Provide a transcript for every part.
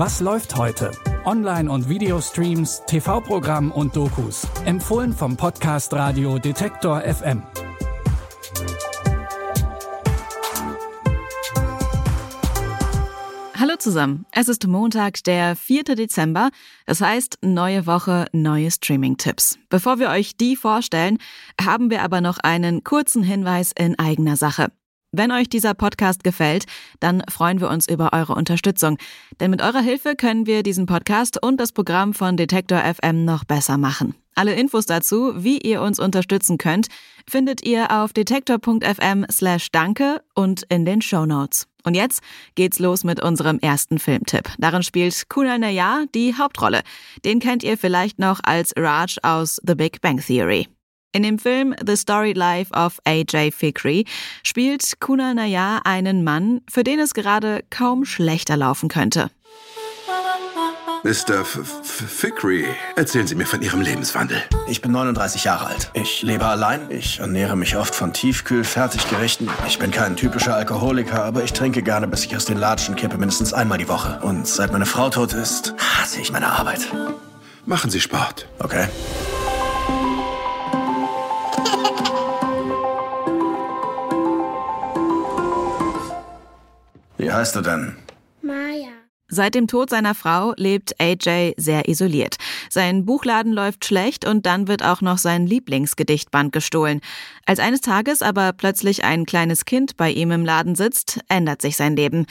Was läuft heute? Online- und Videostreams, TV-Programm und Dokus. Empfohlen vom Podcast Radio Detektor FM. Hallo zusammen. Es ist Montag, der 4. Dezember. Das heißt, neue Woche, neue Streaming-Tipps. Bevor wir euch die vorstellen, haben wir aber noch einen kurzen Hinweis in eigener Sache. Wenn euch dieser Podcast gefällt, dann freuen wir uns über eure Unterstützung. Denn mit eurer Hilfe können wir diesen Podcast und das Programm von Detektor FM noch besser machen. Alle Infos dazu, wie ihr uns unterstützen könnt, findet ihr auf detektor.fm slash danke und in den Show Notes. Und jetzt geht's los mit unserem ersten Filmtipp. Darin spielt Kunal Nayar die Hauptrolle. Den kennt ihr vielleicht noch als Raj aus The Big Bang Theory. In dem Film The Story Life of AJ Fikri spielt Kunal Nayar einen Mann, für den es gerade kaum schlechter laufen könnte. Mr. F Fikri, erzählen Sie mir von Ihrem Lebenswandel. Ich bin 39 Jahre alt. Ich lebe allein. Ich ernähre mich oft von Tiefkühl-Fertiggerichten. Ich bin kein typischer Alkoholiker, aber ich trinke gerne, bis ich aus den Latschen kippe, mindestens einmal die Woche. Und seit meine Frau tot ist, hasse ich meine Arbeit. Machen Sie Sport. Okay. Wie heißt du denn? Maya. Seit dem Tod seiner Frau lebt AJ sehr isoliert. Sein Buchladen läuft schlecht und dann wird auch noch sein Lieblingsgedichtband gestohlen. Als eines Tages aber plötzlich ein kleines Kind bei ihm im Laden sitzt, ändert sich sein Leben.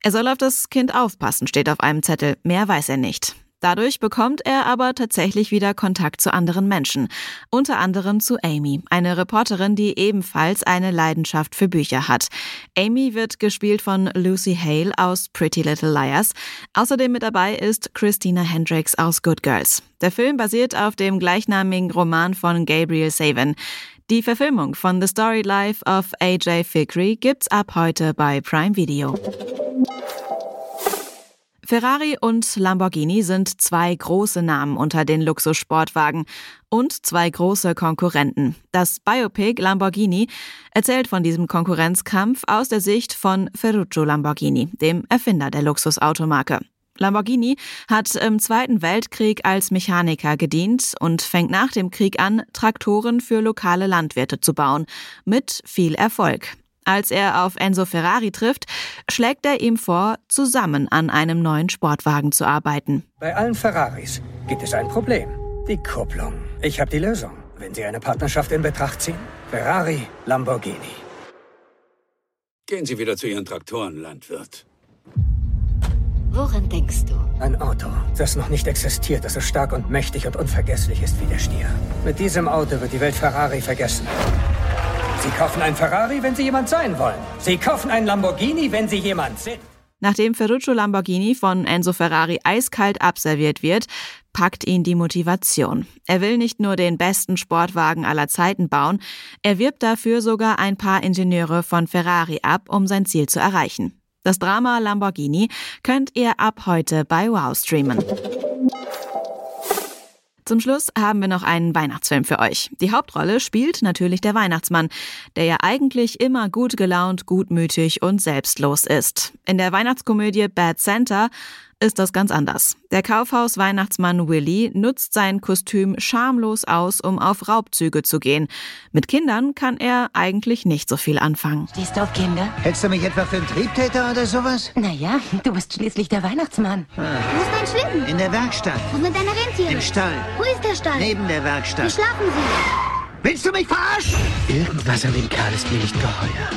Er soll auf das Kind aufpassen, steht auf einem Zettel. Mehr weiß er nicht. Dadurch bekommt er aber tatsächlich wieder Kontakt zu anderen Menschen, unter anderem zu Amy, eine Reporterin, die ebenfalls eine Leidenschaft für Bücher hat. Amy wird gespielt von Lucy Hale aus Pretty Little Liars. Außerdem mit dabei ist Christina Hendricks aus Good Girls. Der Film basiert auf dem gleichnamigen Roman von Gabriel Savin. Die Verfilmung von The Story Life of AJ Fikri gibt's ab heute bei Prime Video. Ferrari und Lamborghini sind zwei große Namen unter den Luxussportwagen und zwei große Konkurrenten. Das Biopic Lamborghini erzählt von diesem Konkurrenzkampf aus der Sicht von Ferruccio Lamborghini, dem Erfinder der Luxusautomarke. Lamborghini hat im Zweiten Weltkrieg als Mechaniker gedient und fängt nach dem Krieg an, Traktoren für lokale Landwirte zu bauen, mit viel Erfolg. Als er auf Enzo Ferrari trifft, schlägt er ihm vor, zusammen an einem neuen Sportwagen zu arbeiten. Bei allen Ferraris gibt es ein Problem. Die Kupplung. Ich habe die Lösung. Wenn Sie eine Partnerschaft in Betracht ziehen, Ferrari, Lamborghini. Gehen Sie wieder zu Ihren Traktoren, Landwirt. Woran denkst du? Ein Auto, das noch nicht existiert, das so stark und mächtig und unvergesslich ist wie der Stier. Mit diesem Auto wird die Welt Ferrari vergessen. Sie kaufen ein Ferrari, wenn Sie jemand sein wollen. Sie kaufen ein Lamborghini, wenn Sie jemand sind. Nachdem Ferruccio Lamborghini von Enzo Ferrari eiskalt abserviert wird, packt ihn die Motivation. Er will nicht nur den besten Sportwagen aller Zeiten bauen, er wirbt dafür sogar ein paar Ingenieure von Ferrari ab, um sein Ziel zu erreichen. Das Drama Lamborghini könnt ihr ab heute bei Wow streamen. Zum Schluss haben wir noch einen Weihnachtsfilm für euch. Die Hauptrolle spielt natürlich der Weihnachtsmann, der ja eigentlich immer gut gelaunt, gutmütig und selbstlos ist. In der Weihnachtskomödie Bad Santa ist das ganz anders. Der Kaufhaus-Weihnachtsmann Willy nutzt sein Kostüm schamlos aus, um auf Raubzüge zu gehen. Mit Kindern kann er eigentlich nicht so viel anfangen. Stehst du auf Kinder? Hältst du mich etwa für einen Triebtäter oder sowas? Naja, du bist schließlich der Weihnachtsmann. Wo ist mein Schlitten? In der Werkstatt. Wo sind deine Rentiere? Im Stall. Wo ist der Stall? Neben der Wie Werkstatt. schlafen sie? Willst du mich verarschen? Irgendwas an dem Kerl ist mir nicht geheuer.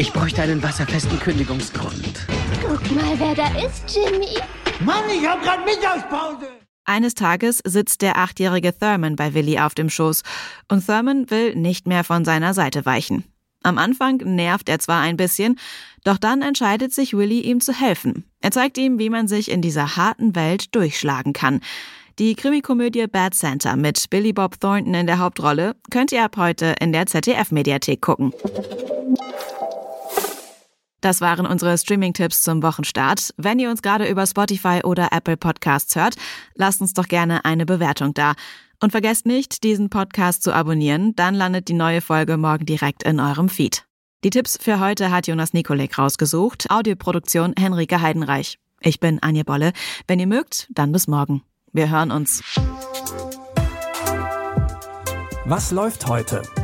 Ich bräuchte einen wasserfesten Kündigungsgrund. Guck mal, wer da ist, Jimmy. Mann, ich hab grad Mittagspause. Eines Tages sitzt der achtjährige Thurman bei Willy auf dem Schoß und Thurman will nicht mehr von seiner Seite weichen. Am Anfang nervt er zwar ein bisschen, doch dann entscheidet sich Willy ihm zu helfen. Er zeigt ihm, wie man sich in dieser harten Welt durchschlagen kann. Die Krimikomödie Bad Santa mit Billy Bob Thornton in der Hauptrolle könnt ihr ab heute in der ZDF-Mediathek gucken. Das waren unsere Streaming-Tipps zum Wochenstart. Wenn ihr uns gerade über Spotify oder Apple Podcasts hört, lasst uns doch gerne eine Bewertung da. Und vergesst nicht, diesen Podcast zu abonnieren, dann landet die neue Folge morgen direkt in eurem Feed. Die Tipps für heute hat Jonas Nikolek rausgesucht, Audioproduktion Henrike Heidenreich. Ich bin Anja Bolle. Wenn ihr mögt, dann bis morgen. Wir hören uns. Was läuft heute?